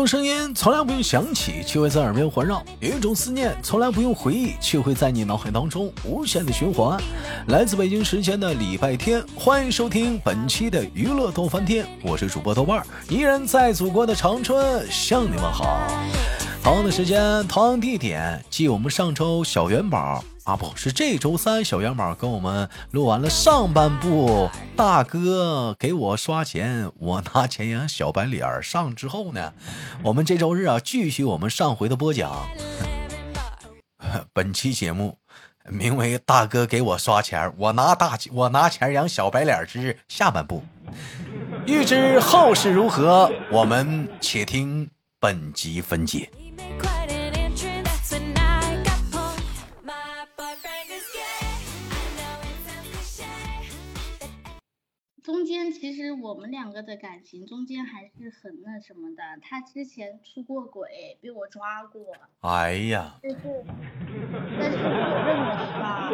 种声音从来不用响起，却会在耳边环绕；有一种思念从来不用回忆，却会在你脑海当中无限的循环。来自北京时间的礼拜天，欢迎收听本期的娱乐逗翻天，我是主播豆瓣儿，依然在祖国的长春向你们好。同样的时间，同样地点，继我们上周小元宝。啊，不是这周三，小元宝跟我们录完了上半部，大哥给我刷钱，我拿钱养小白脸儿上之后呢，我们这周日啊，继续我们上回的播讲。本期节目名为“大哥给我刷钱，我拿大我拿钱养小白脸”之下半部。欲知后事如何，我们且听本集分解。我们两个的感情中间还是很那什么的，他之前出过轨，被我抓过。哎呀！但是，但是我认为吧，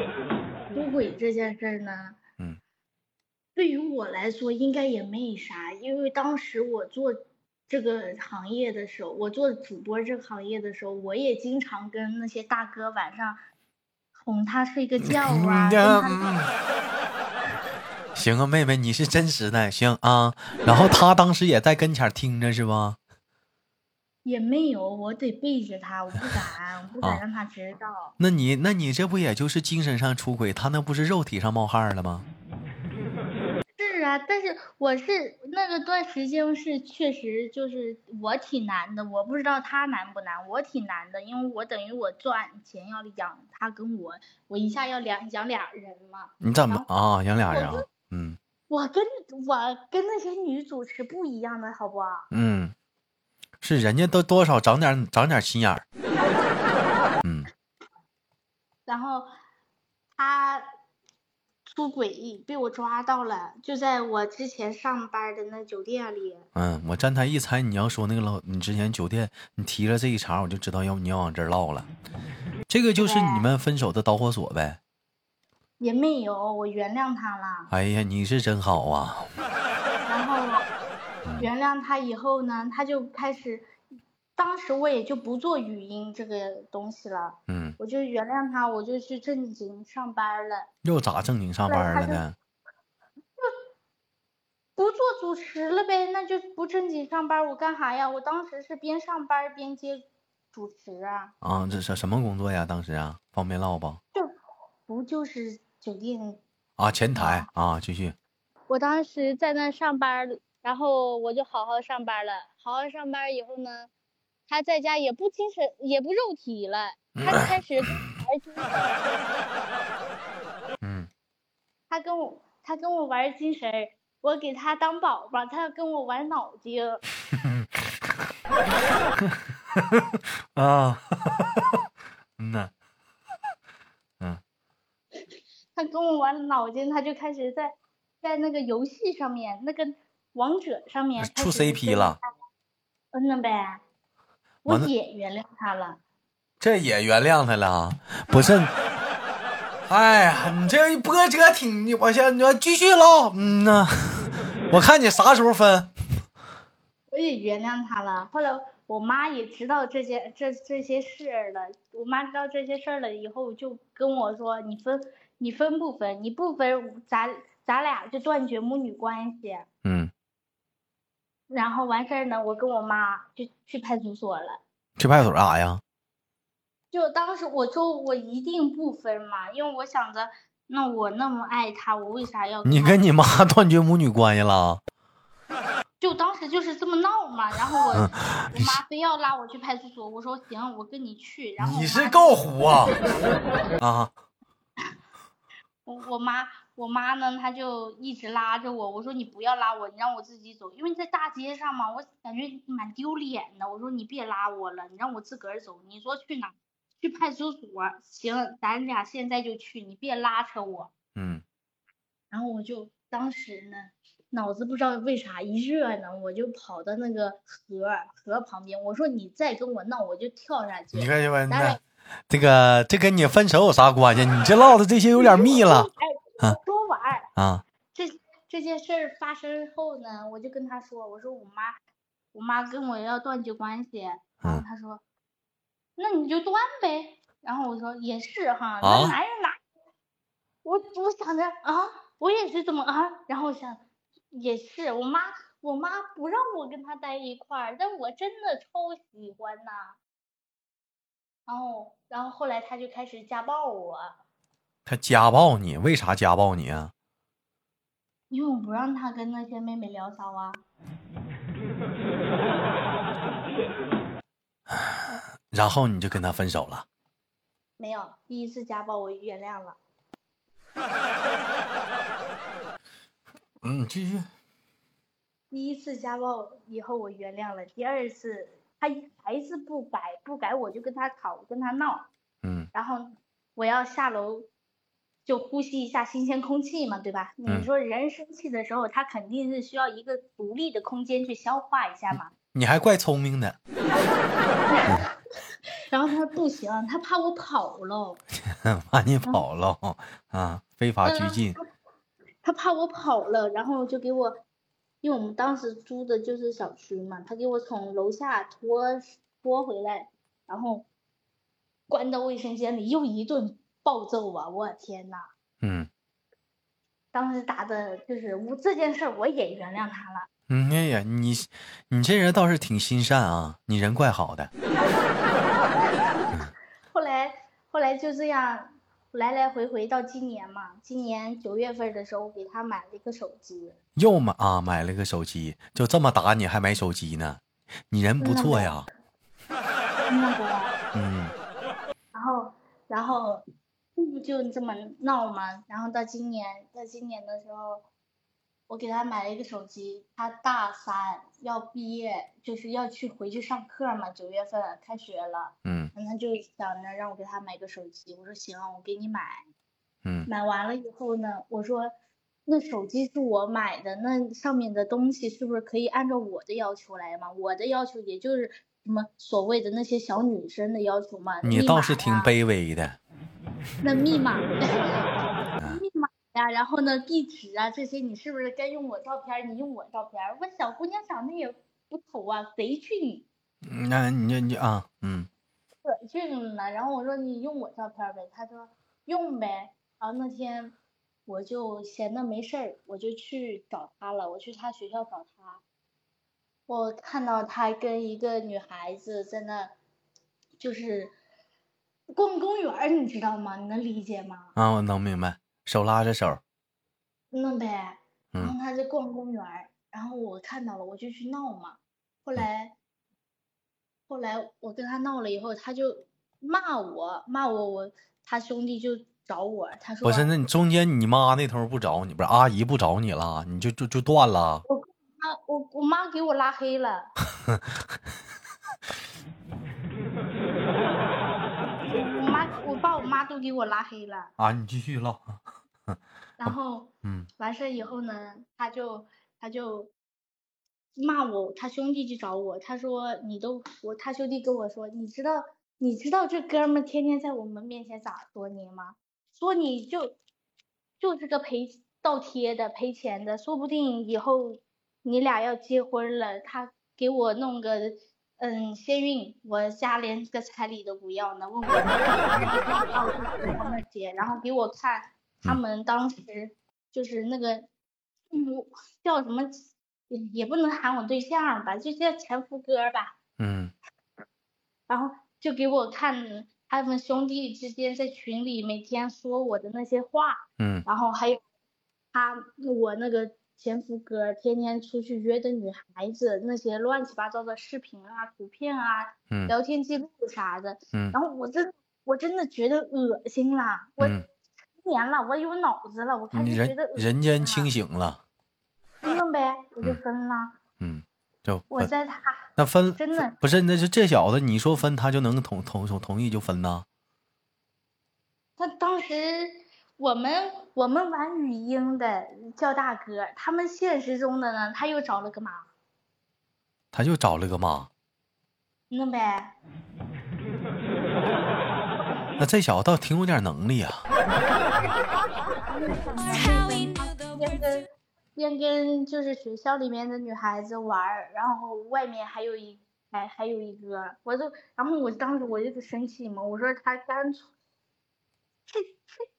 出轨这件事呢，嗯，对于我来说应该也没啥，因为当时我做这个行业的时候，我做主播这个行业的时候，我也经常跟那些大哥晚上哄他睡个觉啊。行啊，妹妹，你是真实的，行啊。然后他当时也在跟前听着，是吧？也没有，我得背着他，我不敢，我不敢让他知道。那你，那你这不也就是精神上出轨？他那不是肉体上冒汗了吗？是啊，但是我是那个段时间是确实就是我挺难的，我不知道他难不难，我挺难的，因为我等于我赚钱要养他跟我，我一下要两养俩人嘛。你怎么啊？养俩人？嗯，我跟我跟那些女主持不一样的，好不？嗯，是人家都多少长点长点心眼儿。嗯，然后他出轨被我抓到了，就在我之前上班的那酒店里。嗯，我站台一猜你要说那个老，你之前酒店你提了这一茬，我就知道要你要往这儿唠了。这个就是你们分手的导火索呗。也没有，我原谅他了。哎呀，你是真好啊！然后原谅他以后呢，他就开始，当时我也就不做语音这个东西了。嗯。我就原谅他，我就去正经上班了。又咋正经上班了呢？不不做主持了呗，那就不正经上班，我干啥呀？我当时是边上班边接主持啊。啊，这是什么工作呀？当时啊，方便唠不？就不就是。酒店啊，前台啊，继续。我当时在那上班，然后我就好好上班了。好好上班以后呢，他在家也不精神，也不肉体了，他开始玩精神。嗯。他跟我，他跟我玩精神，我给他当宝宝，他跟我玩脑筋。啊。嗯呐。他跟我玩脑筋，他就开始在在那个游戏上面，那个王者上面出 CP 了。嗯了呗，我也原谅他了。这也原谅他了？不是？哎呀，你这波折挺……我先，你继续唠。嗯呐，我看你啥时候分。我也原谅他了。后来我妈也知道这些这这些事儿了。我妈知道这些事儿了以后，就跟我说：“你分。”你分不分？你不分，咱咱俩就断绝母女关系。嗯。然后完事儿呢，我跟我妈就去派出所了。去派出所干啥呀？就当时我说我一定不分嘛，因为我想着，那我那么爱他，我为啥要？你跟你妈断绝母女关系了？就当时就是这么闹嘛，然后我 我妈非要拉我去派出所，我说行，我跟你去。然后你是够虎啊！啊。我我妈我妈呢，她就一直拉着我。我说你不要拉我，你让我自己走，因为在大街上嘛，我感觉蛮丢脸的。我说你别拉我了，你让我自个儿走。你说去哪？去派出所。行，咱俩现在就去，你别拉扯我。嗯。然后我就当时呢，脑子不知道为啥一热呢，我就跑到那个河河旁边。我说你再跟我闹，我就跳下去。这个这跟你分手有啥关系？你这唠的这些有点密了。哎，说完啊，这这件事发生后呢，我就跟他说，我说我妈，我妈跟我要断绝关系，然后她说，那你就断呗。然后我说也是哈，那男人哪，我我想着啊，我也是这么啊，然后想也是，我妈我妈不让我跟他待一块儿，但我真的超喜欢呐。然后然后后来他就开始家暴我。他家暴你？为啥家暴你啊？因为我不让他跟那些妹妹聊骚啊。然后你就跟他分手了？没有，第一次家暴我原谅了。嗯，继续。第一次家暴以后我原谅了，第二次他还是不改，不改我就跟他吵，跟他闹。嗯。然后我要下楼。就呼吸一下新鲜空气嘛，对吧？你说人生气的时候，他肯定是需要一个独立的空间去消化一下嘛。你还怪聪明的。然后他说不行，他怕我跑了。怕你跑了啊？非法拘禁。他怕我跑了，然后就给我，因为我们当时租的就是小区嘛，他给我从楼下拖拖回来，然后关到卫生间里又一顿。暴揍啊！我天呐。嗯，当时打的就是我这件事，我也原谅他了。嗯，哎呀，你你这人倒是挺心善啊，你人怪好的。后来后来就这样来来回回到今年嘛，今年九月份的时候给他买了一个手机。又买啊？买了个手机，就这么打你还买手机呢？你人不错呀。嗯。然后然后。就这么闹嘛，然后到今年，到今年的时候，我给他买了一个手机，他大三要毕业，就是要去回去上课嘛，九月份开学了，嗯，他就想着让我给他买个手机，我说行，我给你买，嗯，买完了以后呢，我说那手机是我买的，那上面的东西是不是可以按照我的要求来嘛？我的要求也就是什么所谓的那些小女生的要求嘛，你倒是挺卑微的。那密码，密码呀，然后呢，地址啊，这些你是不是该用我照片？你用我照片，我小姑娘长得也不丑啊，贼俊。那你你啊，嗯，可俊了。然后我说你用我照片呗，他说用呗。然后那天我就闲的没事儿，我就去找他了。我去他学校找他，我看到他跟一个女孩子在那，就是。逛公园你知道吗？你能理解吗？啊，我能明白，手拉着手。那呗，然后他就逛公园然后我看到了，我就去闹嘛。后来，后来我跟他闹了以后，他就骂我，骂我，我他兄弟就找我，他说。不是，那你中间你妈那头不找你，不是阿姨不找你了，你就就就断了。我妈，我我妈给我拉黑了。我妈都给我拉黑了啊！你继续唠。然后，嗯，完事以后呢，他就他就骂我，他兄弟去找我，他说你都我他兄弟跟我说，你知道你知道这哥们天天在我们面前咋说你吗？说你就就是个赔倒贴的赔钱的，说不定以后你俩要结婚了，他给我弄个。嗯，先孕，我家连个彩礼都不要呢，问我要他们结，然后给我看他们当时就是那个，嗯，叫什么，也不能喊我对象吧，就叫前夫哥吧。嗯。然后就给我看他们兄弟之间在群里每天说我的那些话。嗯。然后还有他我那个。前夫哥天天出去约的女孩子，那些乱七八糟的视频啊、图片啊、聊天记录啥的，嗯然后我真我真的觉得恶心了。我成年了，我有脑子了，我开始觉得人间清醒了。分呗，我就分了。嗯，就我在他那分真的不是，那是这小子，你说分他就能同同同意就分呐？他当时。我们我们玩语音的叫大哥，他们现实中的呢，他又找了个妈，他又找了个妈，那呗。那这小子倒挺有点能力啊。边跟就是学校里面的女孩子玩儿，然后外面还有一还还有一个，我就然后我当时我就生气嘛，我说他干脆去去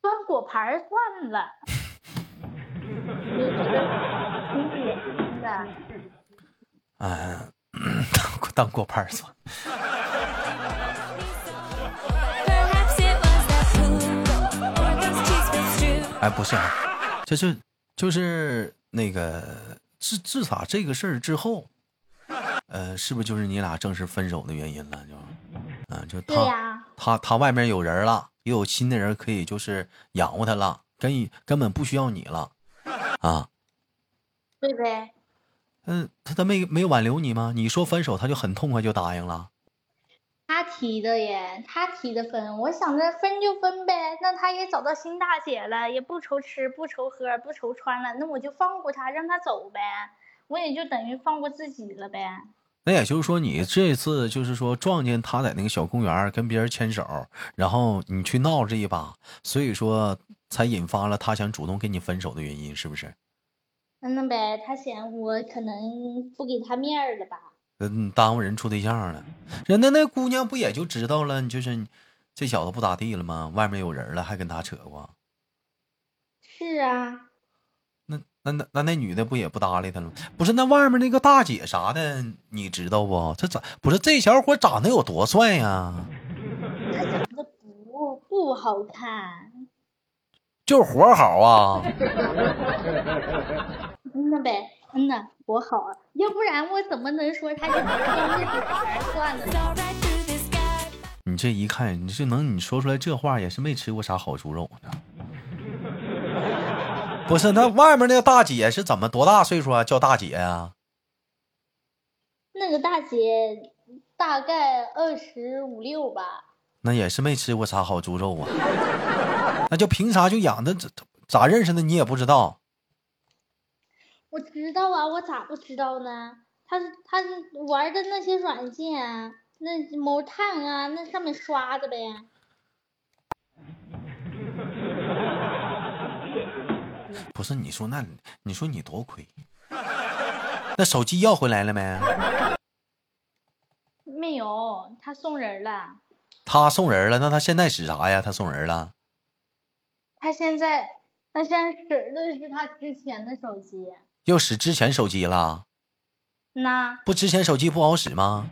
端果盘儿算了，嗯，当当果盘儿算。哎，不是，啊就是就是那个自自打这个事儿之后，呃，是不是就是你俩正式分手的原因了？就，嗯，就他他他外面有人了，又有新的人可以就是养活他了，根根本不需要你了，啊？对呗。嗯，他他没没挽留你吗？你说分手，他就很痛快就答应了。他提的耶，他提的分，我想着分就分呗，那他也找到新大姐了，也不愁吃不愁喝不愁穿了，那我就放过他，让他走呗，我也就等于放过自己了呗。那也就是说，你这次就是说撞见他在那个小公园跟别人牵手，然后你去闹这一把，所以说才引发了他想主动跟你分手的原因，是不是？嗯呗，他嫌我可能不给他面儿了吧。嗯，耽误人处对象了，人家那姑娘不也就知道了，就是这小子不咋地了吗？外面有人了，还跟他扯过。是啊。那那那那那女的不也不搭理他了？不是那外面那个大姐啥的，你知道不？这咋不是这小伙长得有多帅呀？他长得不不好看，就是活好啊。那呗。嗯呐，我好啊，要不然我怎么能说他是装那种儿算了？你这一看，你这能你说出来这话，也是没吃过啥好猪肉呢。不是，那外面那个大姐是怎么多大岁数啊？叫大姐啊？那个大姐大概二十五六吧。那也是没吃过啥好猪肉啊。那就凭啥就养的？咋认识的？你也不知道。我知道啊，我咋不知道呢？他他玩的那些软件，那某探啊，那上面刷的呗。不是你说那，你说你多亏。那手机要回来了没？没有，他送人了。他送人了，那他现在使啥呀？他送人了。他现在，他现在使的是他之前的手机。又使之前手机了，那不之前手机不好使吗？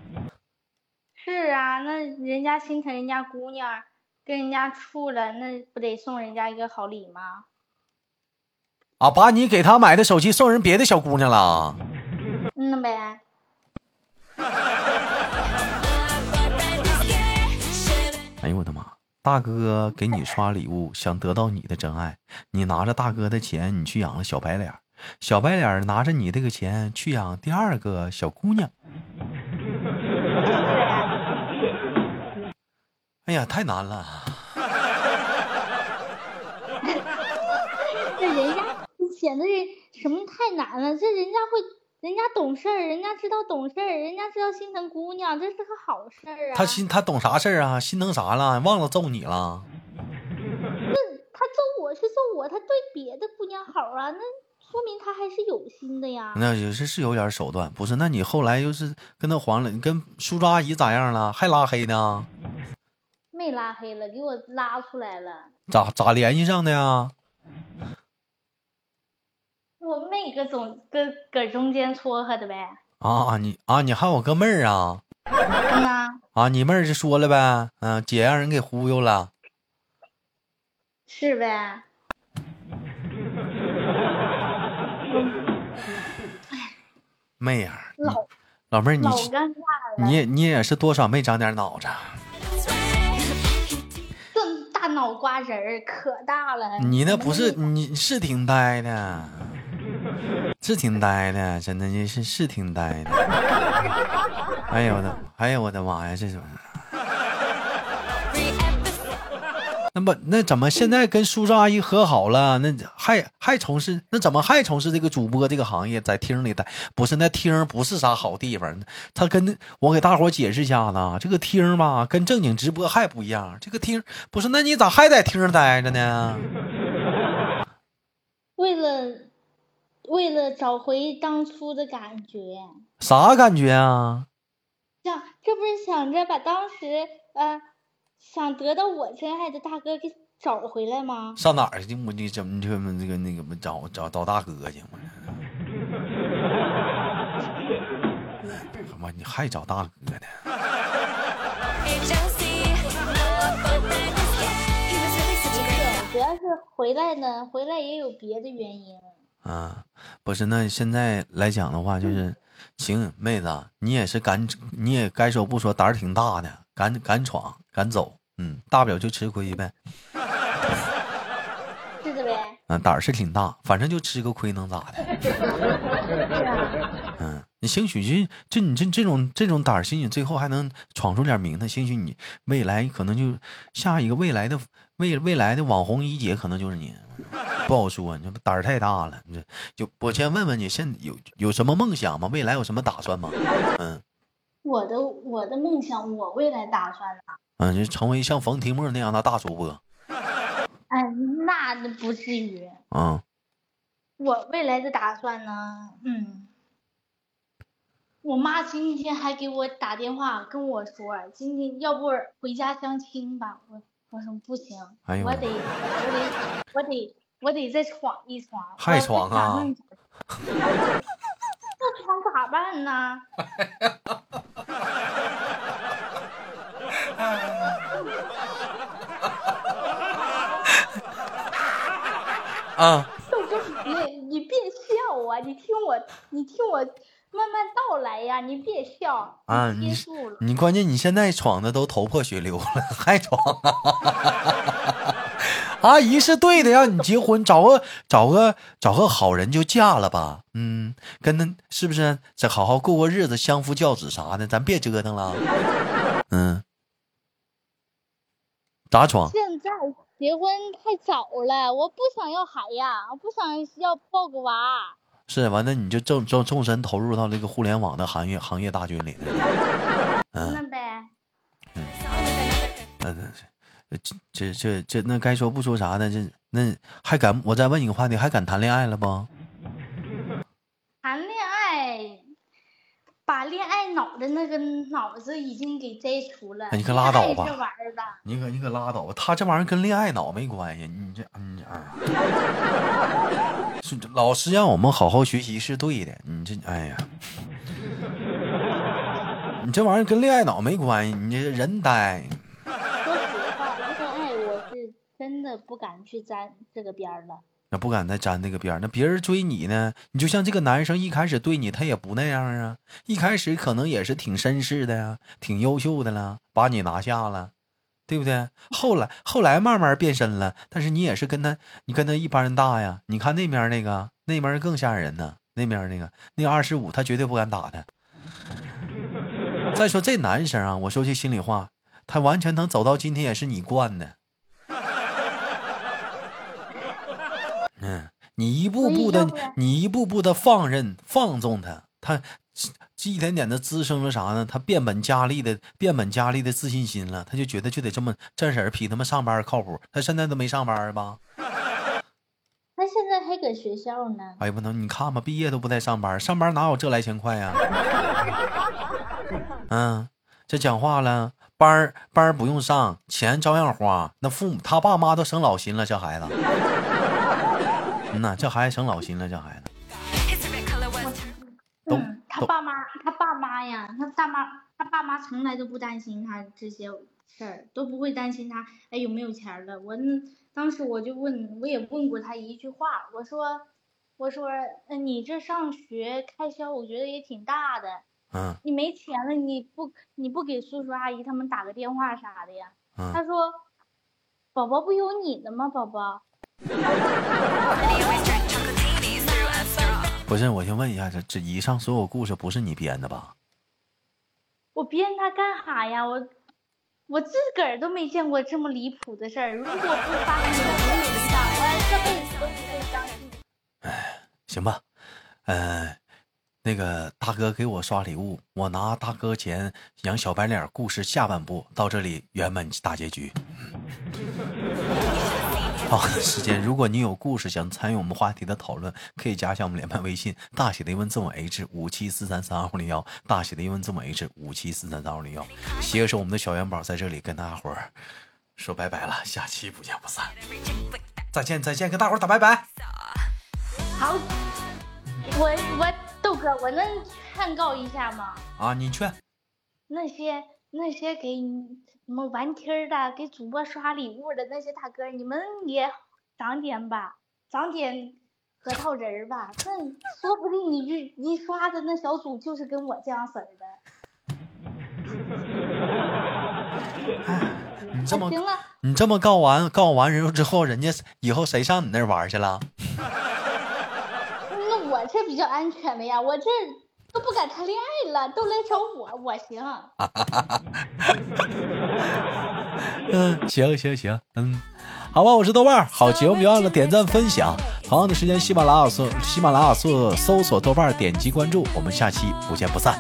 是啊，那人家心疼人家姑娘，跟人家处了，那不得送人家一个好礼吗？啊，把你给他买的手机送人别的小姑娘了？嗯呗。哎呦我的妈！大哥给你刷礼物，想得到你的真爱，你拿着大哥的钱，你去养了小白脸。小白脸拿着你这个钱去养第二个小姑娘，哎呀，太难了！这人家显得人什么太难了？这人家会，人家懂事儿，人家知道懂事儿，人家知道心疼姑娘，这是个好事儿啊。他心他懂啥事儿啊？心疼啥了？忘了揍你了？那他揍我是揍我，他对别的姑娘好啊？那。说明他还是有心的呀。那也是是有点手段，不是？那你后来又是跟他黄了？你跟叔叔阿姨咋样了？还拉黑呢？没拉黑了，给我拉出来了。咋咋联系上的呀？我妹搁总搁搁中间撮合的呗。啊，你啊，你还有个妹儿啊？嗯呐。啊，你妹儿就说了呗，嗯，姐让人给忽悠了。是呗。妹呀，老老妹儿，你你也你也是多少没长点脑子？这大脑瓜仁儿可大了。你那不是你是挺呆的，是挺呆的，真的你是是挺呆的。哎呀我的，哎呀我的妈呀，这是。那么那怎么现在跟叔叔阿姨和好了？那还还从事那怎么还从事这个主播这个行业？在厅里待不是那厅不是啥好地方。他跟我给大伙解释一下子，这个厅吧跟正经直播还不一样。这个厅不是那你咋还在厅待着呢？为了为了找回当初的感觉。啥感觉啊？想，这不是想着把当时呃，想得到我真爱的大哥给找回来吗？上哪儿去？我你怎么就那个那个找找找大哥去？我你还找大哥呢？主要是回来呢，回来也有别的原因。啊，不是，那现在来讲的话，就是行，妹子，你也是敢，你也该说不说，胆儿挺大的，敢敢闯，敢走，嗯，大不了就吃亏呗。是的呗。嗯，胆儿是挺大，反正就吃个亏能咋的？嗯，你兴许就就你这这种这种胆儿，兴许最后还能闯出点名堂，兴许你未来可能就下一个未来的未未来的网红一姐，可能就是你。不好说，你这胆儿太大了。你这就我先问问你，现有有什么梦想吗？未来有什么打算吗？嗯，我的我的梦想，我未来打算呢？嗯，就成为像冯提莫那样的大主播。哎，那不至于。嗯，我未来的打算呢？嗯，我妈今天还给我打电话跟我说，今天要不回家相亲吧？我我说不行，我得我得我得。我得再闯一闯，还闯啊？咋办呢？啊！豆哥，你你别笑啊！你听我，你听我慢慢道来呀！你别笑啊！你你关键你现在闯的都头破血流了，还闯啊？阿姨是对的，让你结婚，找个找个找个好人就嫁了吧。嗯，跟他是不是再好好过过日子，相夫教子啥的，咱别折腾了。嗯，咋闯？现在结婚太早了，我不想要孩呀，我不想要抱个娃。是，完了你就正正纵身投入到这个互联网的行业行业大军里。嗯，那呗。嗯，那那是。这这这这那该说不说啥的，这那还敢？我再问你个话题，还敢谈恋爱了不？谈恋爱，把恋爱脑的那个脑子已经给摘除了。你可拉倒吧！你可你可拉倒吧！他这玩意儿跟恋爱脑没关系。你这你啊，是 老师让我们好好学习是对的。你这哎呀，你这玩意儿跟恋爱脑没关系。你这人呆。真的不敢去沾这个边了，那不敢再沾那个边。那别人追你呢？你就像这个男生一开始对你，他也不那样啊。一开始可能也是挺绅士的呀，挺优秀的了，把你拿下了，对不对？后来后来慢慢变身了，但是你也是跟他，你跟他一般人大呀。你看那边那个，那边更吓人呢。那边那个那二十五，他绝对不敢打他。再说这男生啊，我说句心里话，他完全能走到今天，也是你惯的。嗯，你一步步的，你一步步的放任放纵他，他一点点的滋生了啥呢？他变本加厉的变本加厉的自信心了，他就觉得就得这么这事儿比他们上班靠谱。他现在都没上班吧？他现在还搁学校呢。哎呀，不能，你看吧，毕业都不带上班，上班哪有这来钱快呀？嗯，这讲话了，班班不用上，钱照样花。那父母他爸妈都省老心了，这孩子。嗯呐，这孩子省老心了，这孩子。嗯，他爸妈，他爸妈呀，他大妈，他爸妈从来都不担心他这些事儿，都不会担心他哎有没有钱了。我当时我就问，我也问过他一句话，我说，我说，嗯，你这上学开销，我觉得也挺大的。嗯。你没钱了，你不你不给叔叔阿姨他们打个电话啥的呀？嗯。他说，宝宝不有你的吗，宝宝？不是，我先问一下，这这以上所有故事不是你编的吧？我编它干啥呀？我我自个儿都没见过这么离谱的事儿。如果不发生在我身上，我这辈子都不会相信。哎，行吧，嗯，那个大哥给我刷礼物，我拿大哥钱养小白脸。故事下半部到这里圆满大结局。好的时间，如果你有故事想参与我们话题的讨论，可以加一下我们连麦微信，大写的英文字母 H 五七四三三二五零幺，大写的英文字母 H 五七四三三二五零幺。携手我们的小元宝在这里跟大家伙儿说拜拜了，下期不见不散。再见再见，跟大伙儿打拜拜。好，我我豆哥，我能劝告一下吗？啊，你劝。那些那些给什么玩天的，给主播刷礼物的那些大哥，你们也长点吧，长点核桃仁儿吧。那说不定你你刷的那小组就是跟我这样式儿的。你这么行了，你这么告完告完人之后，人家以后谁上你那儿玩去了？那我这比较安全的呀，我这。都不敢谈恋爱了，都来找我，我行。嗯，行行行，嗯，好吧，我是豆瓣儿，好节目别忘了点赞分享。同样的时间，喜马拉雅搜喜马拉雅搜搜索豆瓣儿，点击关注，我们下期不见不散。